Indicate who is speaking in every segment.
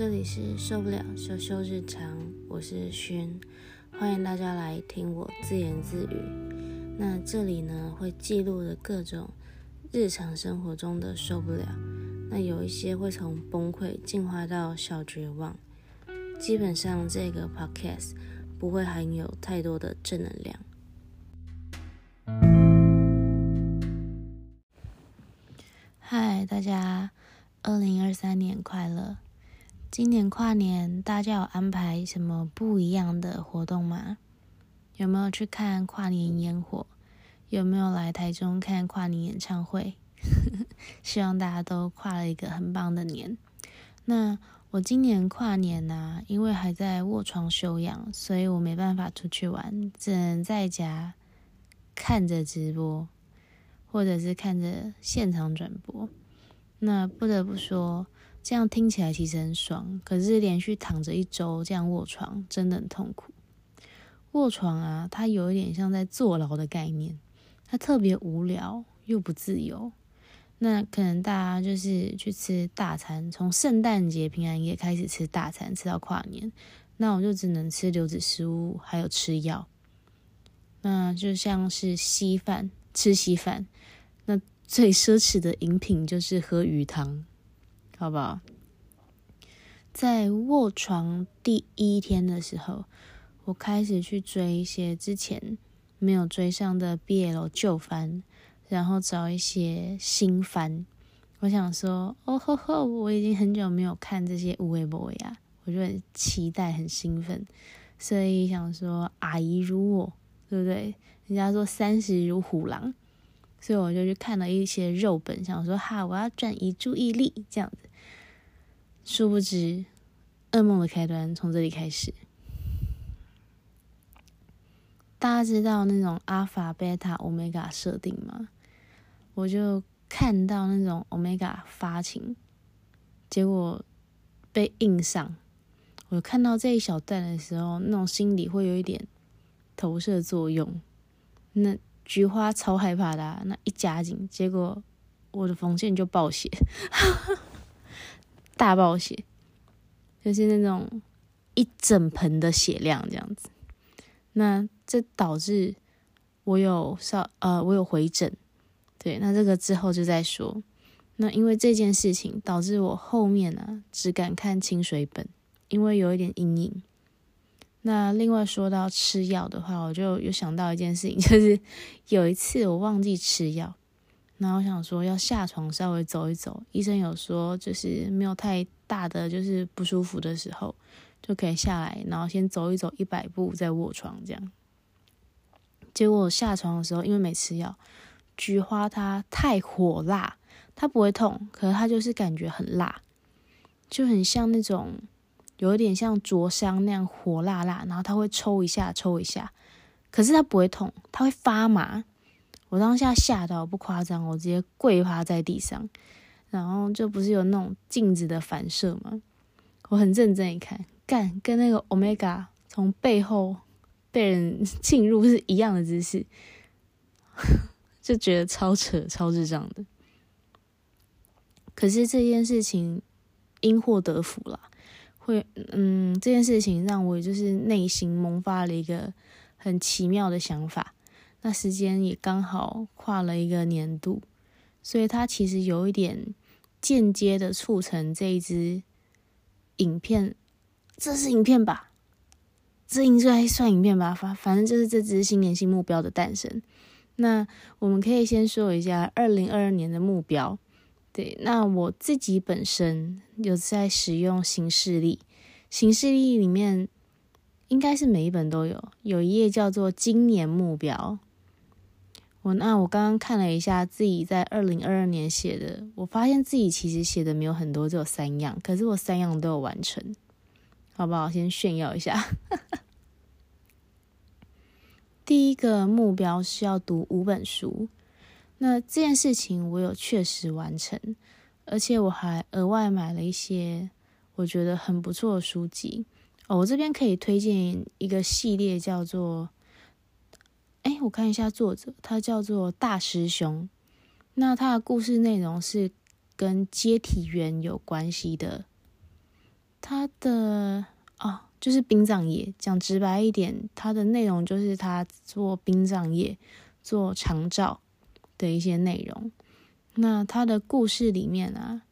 Speaker 1: 这里是受不了羞羞日常，我是勋，欢迎大家来听我自言自语。那这里呢会记录的各种日常生活中的受不了，那有一些会从崩溃进化到小绝望。基本上这个 podcast 不会含有太多的正能量。嗨，大家，二零二三年快乐！今年跨年，大家有安排什么不一样的活动吗？有没有去看跨年烟火？有没有来台中看跨年演唱会？希望大家都跨了一个很棒的年。那我今年跨年呢，因为还在卧床休养，所以我没办法出去玩，只能在家看着直播，或者是看着现场转播。那不得不说。这样听起来其实很爽，可是连续躺着一周这样卧床真的很痛苦。卧床啊，它有一点像在坐牢的概念，它特别无聊又不自由。那可能大家就是去吃大餐，从圣诞节、平安夜开始吃大餐，吃到跨年，那我就只能吃流质食物，还有吃药。那就像是稀饭，吃稀饭。那最奢侈的饮品就是喝鱼汤。好不好？在卧床第一天的时候，我开始去追一些之前没有追上的 BL 旧番，然后找一些新番。我想说，哦吼吼，我已经很久没有看这些无微博呀，我就很期待、很兴奋，所以想说，阿姨如我，对不对？人家说三十如虎狼，所以我就去看了一些肉本，想说，哈，我要转移注意力，这样子。殊不知，噩梦的开端从这里开始。大家知道那种阿法、贝塔、欧米伽设定吗？我就看到那种欧米伽发情，结果被硬上。我看到这一小段的时候，那种心理会有一点投射作用。那菊花超害怕的，那一夹紧，结果我的缝线就爆血。大暴血，就是那种一整盆的血量这样子。那这导致我有少呃，我有回诊。对，那这个之后就再说。那因为这件事情导致我后面呢只敢看清水本，因为有一点阴影。那另外说到吃药的话，我就有想到一件事情，就是有一次我忘记吃药。然后想说要下床稍微走一走，医生有说就是没有太大的就是不舒服的时候就可以下来，然后先走一走一百步再卧床这样。结果我下床的时候，因为没吃药，菊花它太火辣，它不会痛，可是它就是感觉很辣，就很像那种有一点像灼伤那样火辣辣，然后它会抽一下抽一下，可是它不会痛，它会发麻。我当下吓到不夸张，我直接跪趴在地上，然后就不是有那种镜子的反射吗？我很认真一看，干跟那个 Omega 从背后被人 进入是一样的姿势，就觉得超扯、超智障的。可是这件事情因祸得福了，会嗯，这件事情让我就是内心萌发了一个很奇妙的想法。那时间也刚好跨了一个年度，所以它其实有一点间接的促成这一支影片，这是影片吧？这应该算影片吧？反反正就是这支新年新目标的诞生。那我们可以先说一下二零二二年的目标。对，那我自己本身有在使用行事历，行事历里面应该是每一本都有，有一页叫做今年目标。我那我刚刚看了一下自己在二零二二年写的，我发现自己其实写的没有很多，只有三样，可是我三样都有完成，好不好？先炫耀一下。第一个目标是要读五本书，那这件事情我有确实完成，而且我还额外买了一些我觉得很不错的书籍哦。我这边可以推荐一个系列，叫做。哎，我看一下作者，他叫做大师兄。那他的故事内容是跟接体员有关系的他的哦，就是殡葬业。讲直白一点，他的内容就是他做殡葬业、做长照的一些内容。那他的故事里面啊，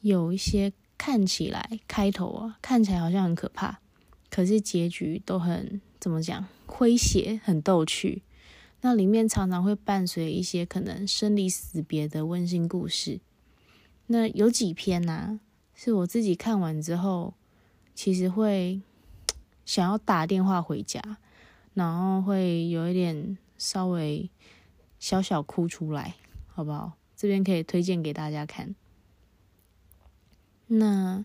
Speaker 1: 有一些看起来开头啊，看起来好像很可怕，可是结局都很怎么讲，诙谐、很逗趣。那里面常常会伴随一些可能生离死别的温馨故事。那有几篇呢，是我自己看完之后，其实会想要打电话回家，然后会有一点稍微小小哭出来，好不好？这边可以推荐给大家看。那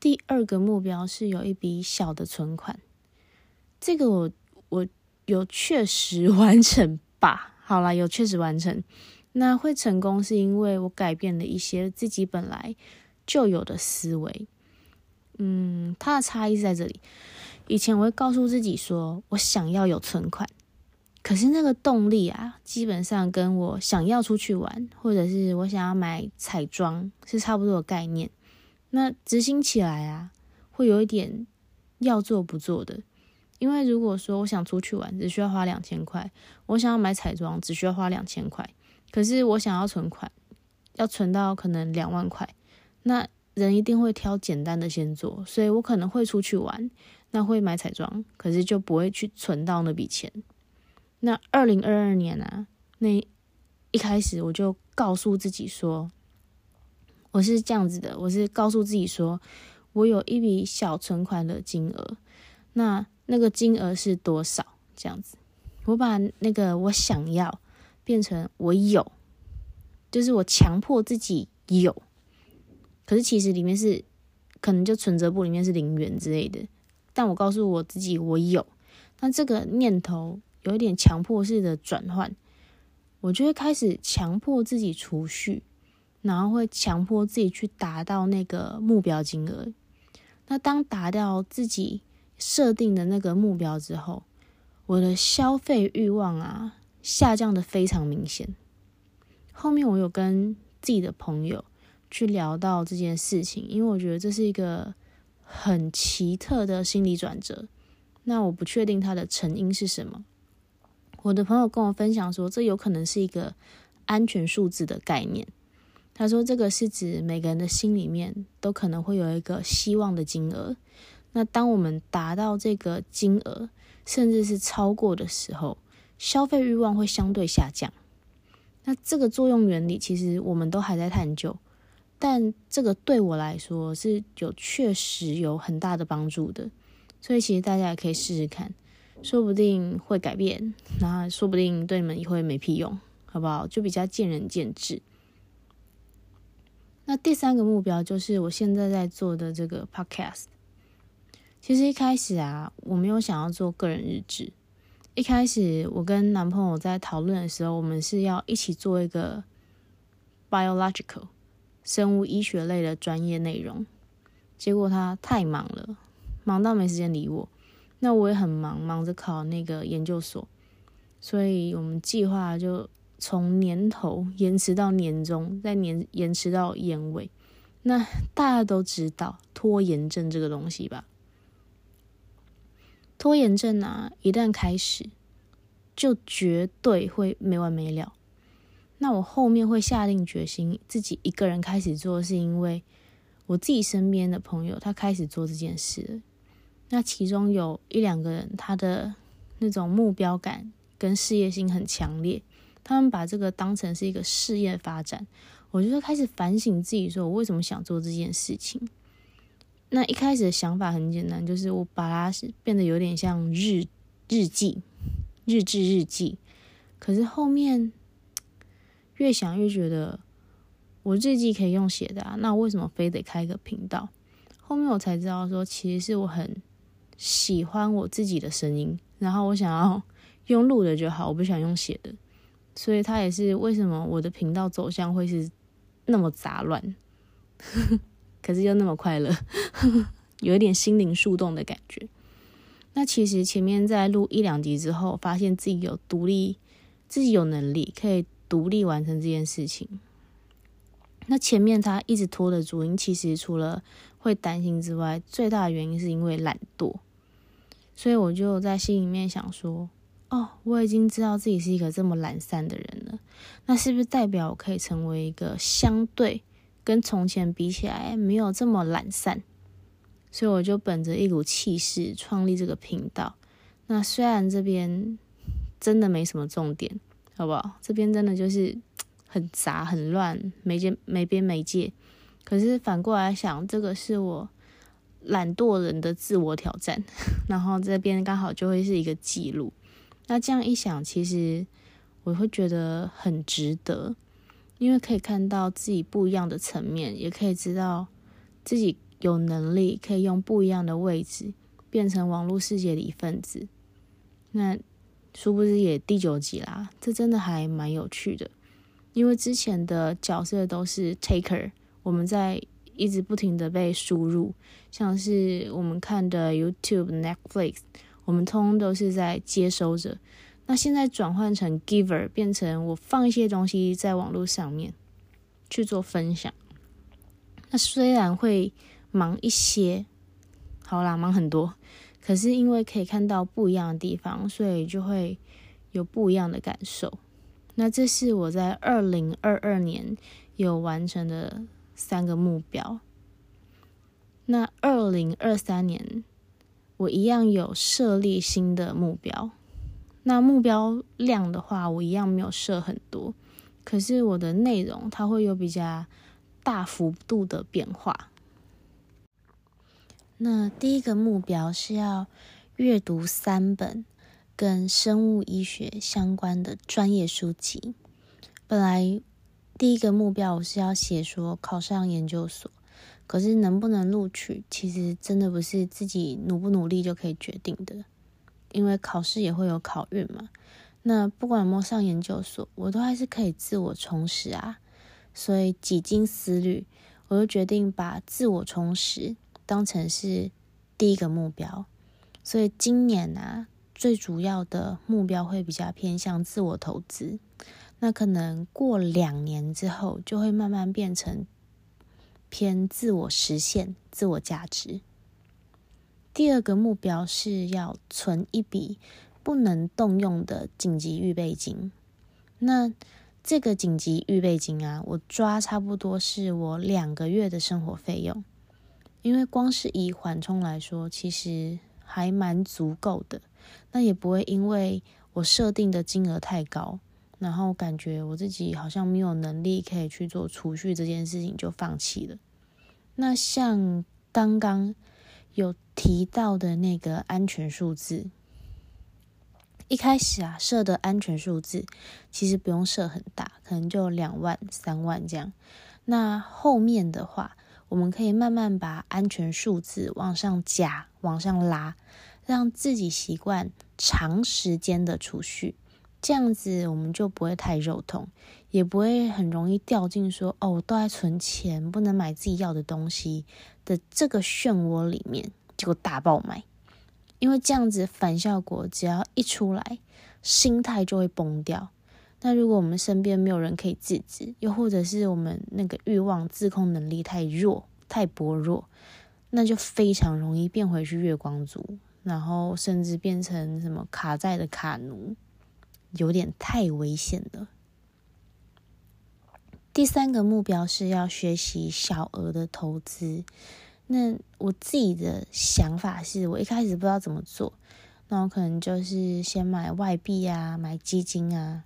Speaker 1: 第二个目标是有一笔小的存款，这个我我。有确实 完成吧？好了，有确实完成。那会成功是因为我改变了一些自己本来就有的思维。嗯，它的差异是在这里。以前我会告诉自己说，我想要有存款，可是那个动力啊，基本上跟我想要出去玩，或者是我想要买彩妆是差不多的概念。那执行起来啊，会有一点要做不做的。因为如果说我想出去玩，只需要花两千块；我想要买彩妆，只需要花两千块。可是我想要存款，要存到可能两万块，那人一定会挑简单的先做。所以我可能会出去玩，那会买彩妆，可是就不会去存到那笔钱。那二零二二年啊，那一开始我就告诉自己说，我是这样子的，我是告诉自己说我有一笔小存款的金额，那。那个金额是多少？这样子，我把那个我想要变成我有，就是我强迫自己有，可是其实里面是可能就存折簿里面是零元之类的，但我告诉我自己我有，那这个念头有一点强迫式的转换，我就会开始强迫自己储蓄，然后会强迫自己去达到那个目标金额。那当达到自己。设定的那个目标之后，我的消费欲望啊下降的非常明显。后面我有跟自己的朋友去聊到这件事情，因为我觉得这是一个很奇特的心理转折。那我不确定它的成因是什么。我的朋友跟我分享说，这有可能是一个安全数字的概念。他说，这个是指每个人的心里面都可能会有一个希望的金额。那当我们达到这个金额，甚至是超过的时候，消费欲望会相对下降。那这个作用原理其实我们都还在探究，但这个对我来说是有确实有很大的帮助的。所以其实大家也可以试试看，说不定会改变，那说不定对你们也会没屁用，好不好？就比较见仁见智。那第三个目标就是我现在在做的这个 podcast。其实一开始啊，我没有想要做个人日志。一开始我跟男朋友在讨论的时候，我们是要一起做一个 biological 生物医学类的专业内容。结果他太忙了，忙到没时间理我。那我也很忙，忙着考那个研究所，所以我们计划就从年头延迟到年终，再年延迟到年尾。那大家都知道拖延症这个东西吧？拖延症啊，一旦开始，就绝对会没完没了。那我后面会下定决心自己一个人开始做，是因为我自己身边的朋友他开始做这件事了。那其中有一两个人，他的那种目标感跟事业心很强烈，他们把这个当成是一个事业发展。我就会开始反省自己，说我为什么想做这件事情。那一开始的想法很简单，就是我把它变得有点像日日记、日志、日记。可是后面越想越觉得，我日记可以用写的啊，那为什么非得开个频道？后面我才知道说，其实是我很喜欢我自己的声音，然后我想要 用录的就好，我不想用写的。所以它也是为什么我的频道走向会是那么杂乱。可是又那么快乐，有一点心灵树洞的感觉。那其实前面在录一两集之后，发现自己有独立，自己有能力可以独立完成这件事情。那前面他一直拖的主因，其实除了会担心之外，最大的原因是因为懒惰。所以我就在心里面想说，哦，我已经知道自己是一个这么懒散的人了，那是不是代表我可以成为一个相对跟从前比起来没有这么懒散？所以我就本着一股气势创立这个频道。那虽然这边真的没什么重点，好不好？这边真的就是 很杂很乱，没边没边没界。可是反过来想，这个是我。懒惰人的自我挑战，然后这边刚好就会是一个记录。那这样一想，其实我会觉得很值得，因为可以看到自己不一样的层面，也可以知道自己有能力可以用不一样的位置变成网络世界的一份子。那殊不知也第九集啦，这真的还蛮有趣的，因为之前的角色都是 taker，我们在。一直不停的被输入，像是我们看的 YouTube、Netflix，我们通通都是在接收着。那现在转换成 Giver，变成我放一些东西在网络上面去做分享。那虽然会忙一些，好啦，忙很多，可是因为可以看到不一样的地方，所以就会有不一样的感受。那这是我在二零二二年有完成的。三个目标。那二零二三年，我一样有设立新的目标。那目标量的话，我一样没有设很多，可是我的内容它会有比较大幅度的变化。那第一个目标是要阅读三本跟生物医学相关的专业书籍。本来。第一个目标我是要写说考上研究所，可是能不能录取，其实真的不是自己努不努力就可以决定的，因为考试也会有考运嘛。那不管有没上研究所，我都还是可以自我充实啊。所以几经思虑，我就决定把自我充实当成是第一个目标。所以今年啊，最主要的目标会比较偏向自我投资。那可能过两年之后，就会慢慢变成偏自我实现、自我价值。第二个目标是要存一笔不能动用的紧急预备金。那这个紧急预备金啊，我抓差不多是我两个月的生活费用，因为光是以缓冲来说，其实还蛮足够的。那也不会因为我设定的金额太高。然后感觉我自己好像没有能力可以去做储蓄这件事情，就放弃了。那像刚刚有提到的那个安全数字，一开始啊设的安全数字其实不用设很大，可能就两万、三万这样。那后面的话，我们可以慢慢把安全数字往上加、往上拉，让自己习惯长时间的储蓄。这样子我们就不会太肉痛，也不会很容易掉进说哦，我都在存钱，不能买自己要的东西的这个漩涡里面，结果大爆买。因为这样子反效果只要一出来，心态就会崩掉。那如果我们身边没有人可以制止，又或者是我们那个欲望自控能力太弱、太薄弱，那就非常容易变回去月光族，然后甚至变成什么卡债的卡奴。有点太危险了。第三个目标是要学习小额的投资。那我自己的想法是，我一开始不知道怎么做，那我可能就是先买外币啊，买基金啊。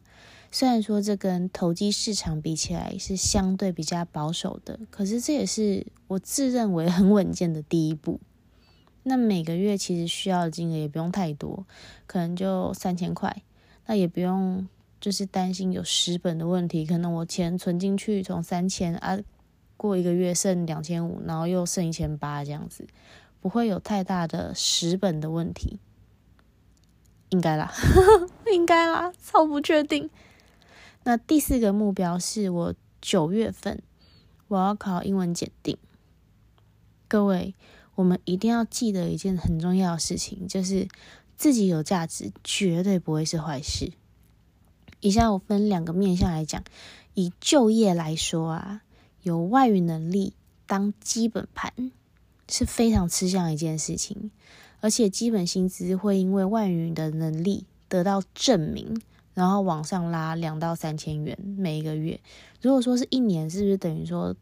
Speaker 1: 虽然说这跟投机市场比起来是相对比较保守的，可是这也是我自认为很稳健的第一步。那每个月其实需要的金额也不用太多，可能就三千块。那也不用，就是担心有失本的问题。可能我钱存进去从三千啊，过一个月剩两千五，然后又剩一千八这样子，不会有太大的失本的问题，应该啦，应该啦，超不确定。那第四个目标是我九月份我要考英文检定。各位，我们一定要记得一件很重要的事情，就是。自己有价值，绝对不会是坏事。以下我分两个面向来讲，以就业来说啊，有外语能力当基本盘，是非常吃香一件事情，而且基本薪资会因为外语的能力得到证明，然后往上拉两到三千元每一个月。如果说是一年，是不是等于说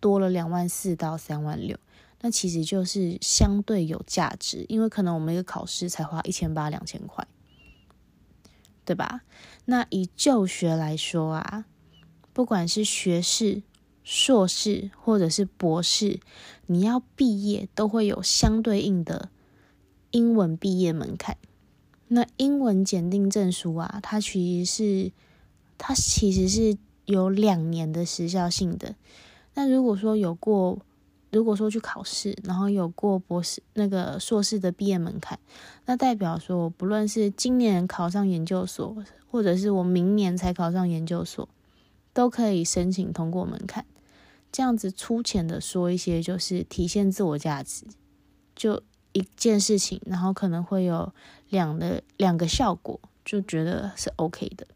Speaker 1: 多了两万四到三万六？那其实就是相对有价值，因为可能我们一个考试才花一千八两千块，对吧？那以就学来说啊，不管是学士、硕士或者是博士，你要毕业都会有相对应的英文毕业门槛。那英文检定证书啊，它其实是它其实是有两年的时效性的。那如果说有过如果说去考试，然后有过博士那个硕士的毕业门槛，那代表说，不论是今年考上研究所，或者是我明年才考上研究所，都可以申请通过门槛。这样子粗浅的说一些，就是体现自我价值，就一件事情，然后可能会有两的两个效果，就觉得是 OK 的。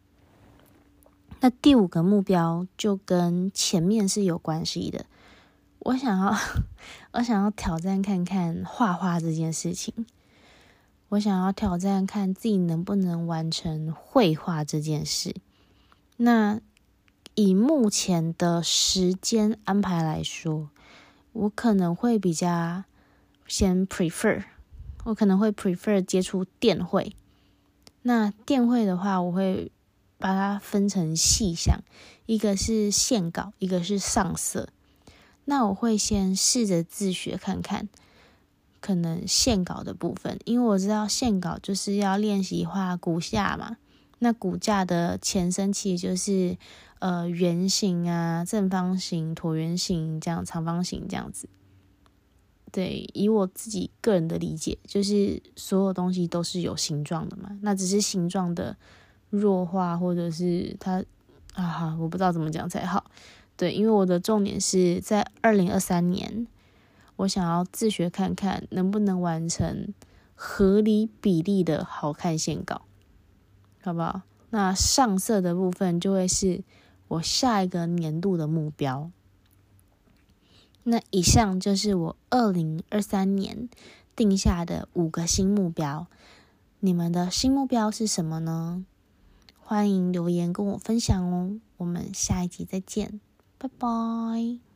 Speaker 1: 那第五个目标就跟前面是有关系的。我想要，我想要挑战看看画画这件事情。我想要挑战看自己能不能完成绘画这件事。那以目前的时间安排来说，我可能会比较先 prefer，我可能会 prefer 接触电绘。那电绘的话，我会把它分成细项，一个是线稿，一个是上色。那我会先试着自学看看，可能线稿的部分，因为我知道线稿就是要练习画骨架嘛。那骨架的前身其实就是呃圆形啊、正方形、椭圆形这样、长方形这样子。对，以我自己个人的理解，就是所有东西都是有形状的嘛。那只是形状的弱化，或者是它啊，我不知道怎么讲才好。对，因为我的重点是在二零二三年，我想要自学看看能不能完成合理比例的好看线稿，好不好？那上色的部分就会是我下一个年度的目标。那以上就是我二零二三年定下的五个新目标，你们的新目标是什么呢？欢迎留言跟我分享哦，我们下一集再见。拜拜。